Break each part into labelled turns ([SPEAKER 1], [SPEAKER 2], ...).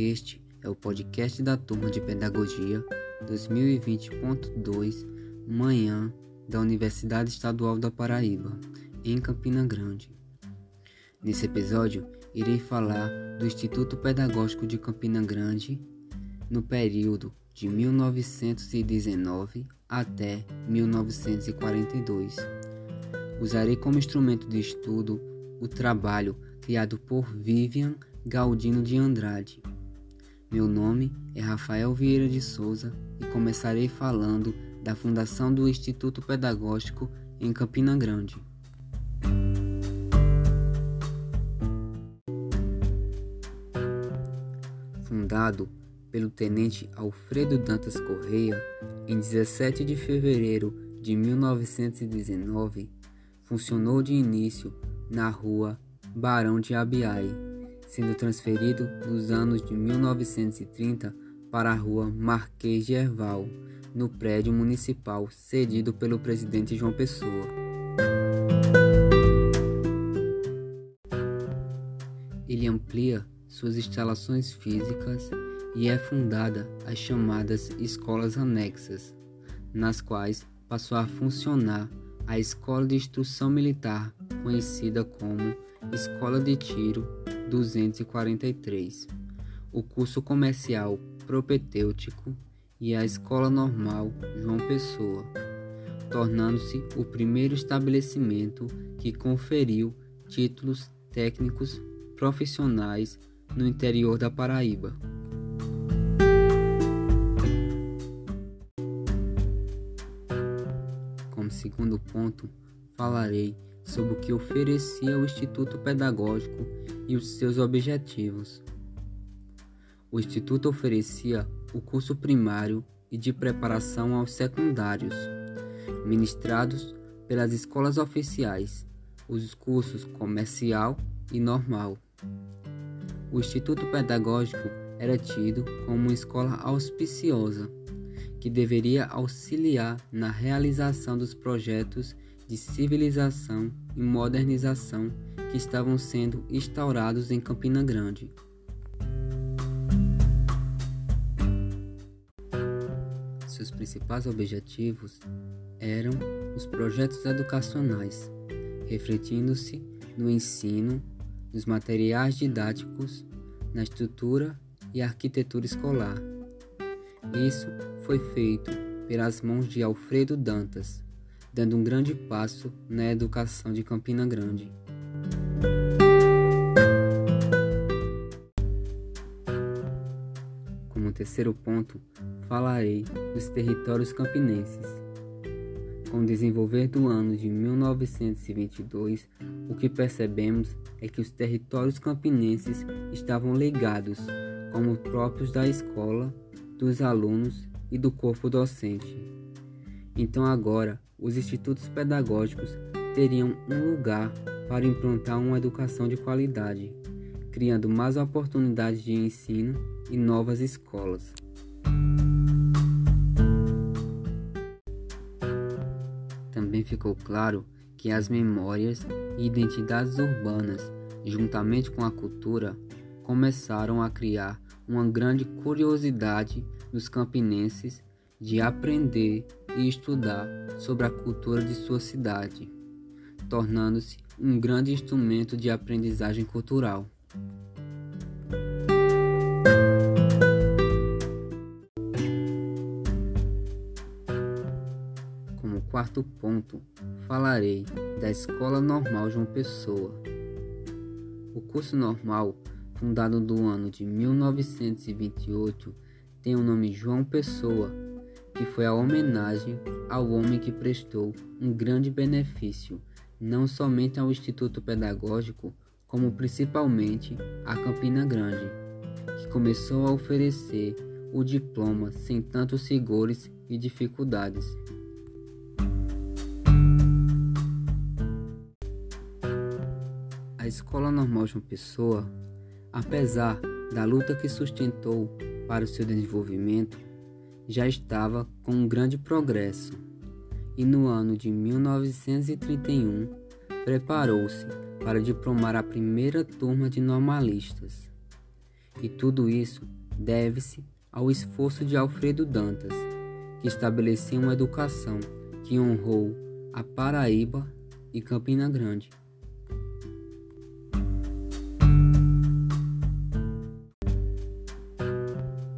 [SPEAKER 1] Este é o podcast da turma de Pedagogia 2020.2, manhã da Universidade Estadual da Paraíba, em Campina Grande. Nesse episódio, irei falar do Instituto Pedagógico de Campina Grande no período de 1919 até 1942. Usarei como instrumento de estudo o trabalho criado por Vivian Galdino de Andrade. Meu nome é Rafael Vieira de Souza e começarei falando da fundação do Instituto Pedagógico em Campina Grande. Fundado pelo tenente Alfredo Dantas Correia em 17 de fevereiro de 1919, funcionou de início na rua Barão de Abiai, sendo transferido nos anos de 1930 para a rua Marquês de Erval, no prédio municipal cedido pelo presidente João Pessoa. Ele amplia suas instalações físicas e é fundada as chamadas escolas anexas, nas quais passou a funcionar a Escola de Instrução Militar, conhecida como Escola de Tiro 243, o curso comercial propedêutico e a Escola Normal João Pessoa, tornando-se o primeiro estabelecimento que conferiu títulos técnicos profissionais no interior da Paraíba. Como segundo ponto, falarei sobre o que oferecia o Instituto Pedagógico e os seus objetivos. O Instituto oferecia o curso primário e de preparação aos secundários, ministrados pelas escolas oficiais, os cursos comercial e normal. O Instituto Pedagógico era tido como uma escola auspiciosa, que deveria auxiliar na realização dos projetos de civilização e modernização que estavam sendo instaurados em Campina Grande. Seus principais objetivos eram os projetos educacionais, refletindo-se no ensino, nos materiais didáticos, na estrutura e arquitetura escolar. Isso foi feito pelas mãos de Alfredo Dantas, dando um grande passo na educação de Campina Grande. Como terceiro ponto, falarei dos territórios campinenses. Com o desenvolver do ano de 1922, o que percebemos é que os territórios campinenses estavam ligados como próprios da escola, dos alunos e do corpo docente. Então agora os institutos pedagógicos teriam um lugar para implantar uma educação de qualidade, criando mais oportunidades de ensino e novas escolas. Também ficou claro que as memórias e identidades urbanas, juntamente com a cultura, começaram a criar uma grande curiosidade nos campinenses de aprender e estudar sobre a cultura de sua cidade, tornando-se um grande instrumento de aprendizagem cultural. Como quarto ponto, falarei da Escola Normal João Pessoa. O curso normal, fundado no ano de 1928, tem o nome João Pessoa que foi a homenagem ao homem que prestou um grande benefício não somente ao Instituto Pedagógico, como principalmente a Campina Grande, que começou a oferecer o diploma sem tantos rigores e dificuldades. A Escola Normal João Pessoa, apesar da luta que sustentou para o seu desenvolvimento, já estava com um grande progresso e no ano de 1931 preparou-se para diplomar a primeira turma de normalistas. E tudo isso deve-se ao esforço de Alfredo Dantas, que estabeleceu uma educação que honrou a Paraíba e Campina Grande.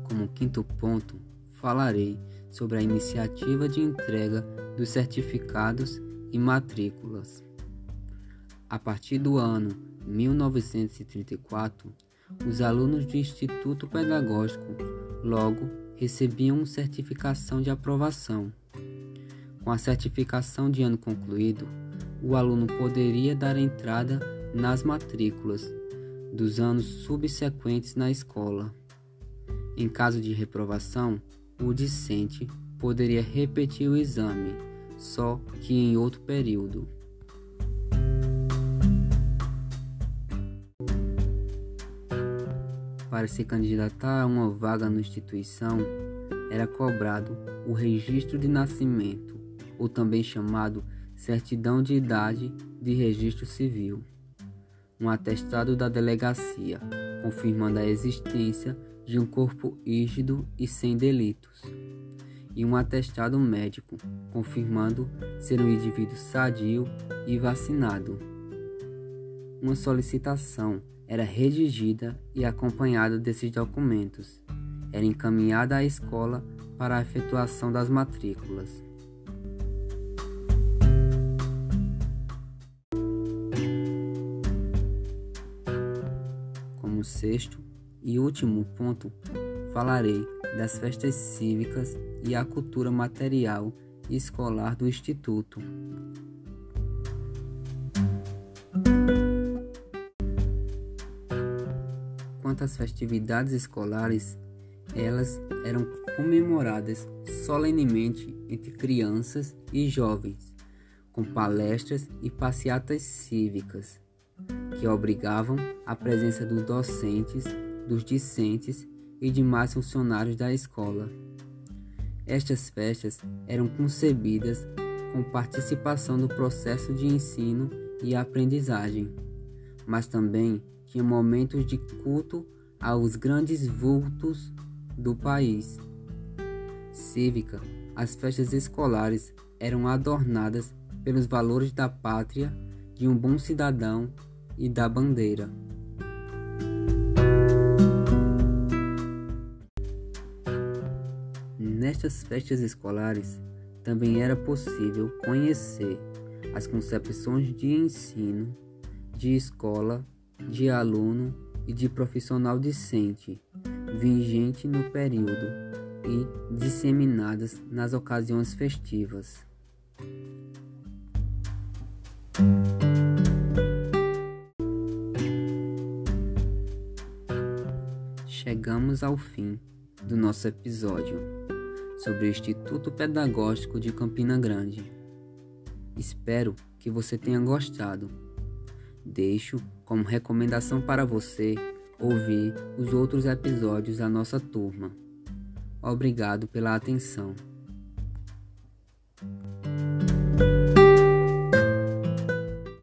[SPEAKER 1] Como quinto ponto, falarei sobre a iniciativa de entrega dos certificados e matrículas. A partir do ano 1934, os alunos do Instituto Pedagógico logo recebiam certificação de aprovação. Com a certificação de ano concluído, o aluno poderia dar entrada nas matrículas dos anos subsequentes na escola. Em caso de reprovação, o discente poderia repetir o exame, só que em outro período. Para se candidatar a uma vaga na instituição, era cobrado o registro de nascimento, ou também chamado certidão de idade de registro civil, um atestado da delegacia, confirmando a existência de um corpo rígido e sem delitos, e um atestado médico, confirmando ser um indivíduo sadio e vacinado. Uma solicitação era redigida e acompanhada desses documentos. Era encaminhada à escola para a efetuação das matrículas. Como sexto e último ponto, falarei das festas cívicas e a cultura material e escolar do Instituto. quanto às festividades escolares, elas eram comemoradas solenemente entre crianças e jovens, com palestras e passeatas cívicas, que obrigavam a presença dos docentes, dos discentes e demais funcionários da escola. Estas festas eram concebidas com participação no processo de ensino e aprendizagem, mas também tinha momentos de culto aos grandes vultos do país. Cívica, as festas escolares eram adornadas pelos valores da pátria, de um bom cidadão e da bandeira. Nestas festas escolares também era possível conhecer as concepções de ensino, de escola de aluno e de profissional discente, vigente no período e disseminadas nas ocasiões festivas. Chegamos ao fim do nosso episódio sobre o Instituto Pedagógico de Campina Grande. Espero que você tenha gostado. Deixo como recomendação para você ouvir os outros episódios da nossa turma. Obrigado pela atenção.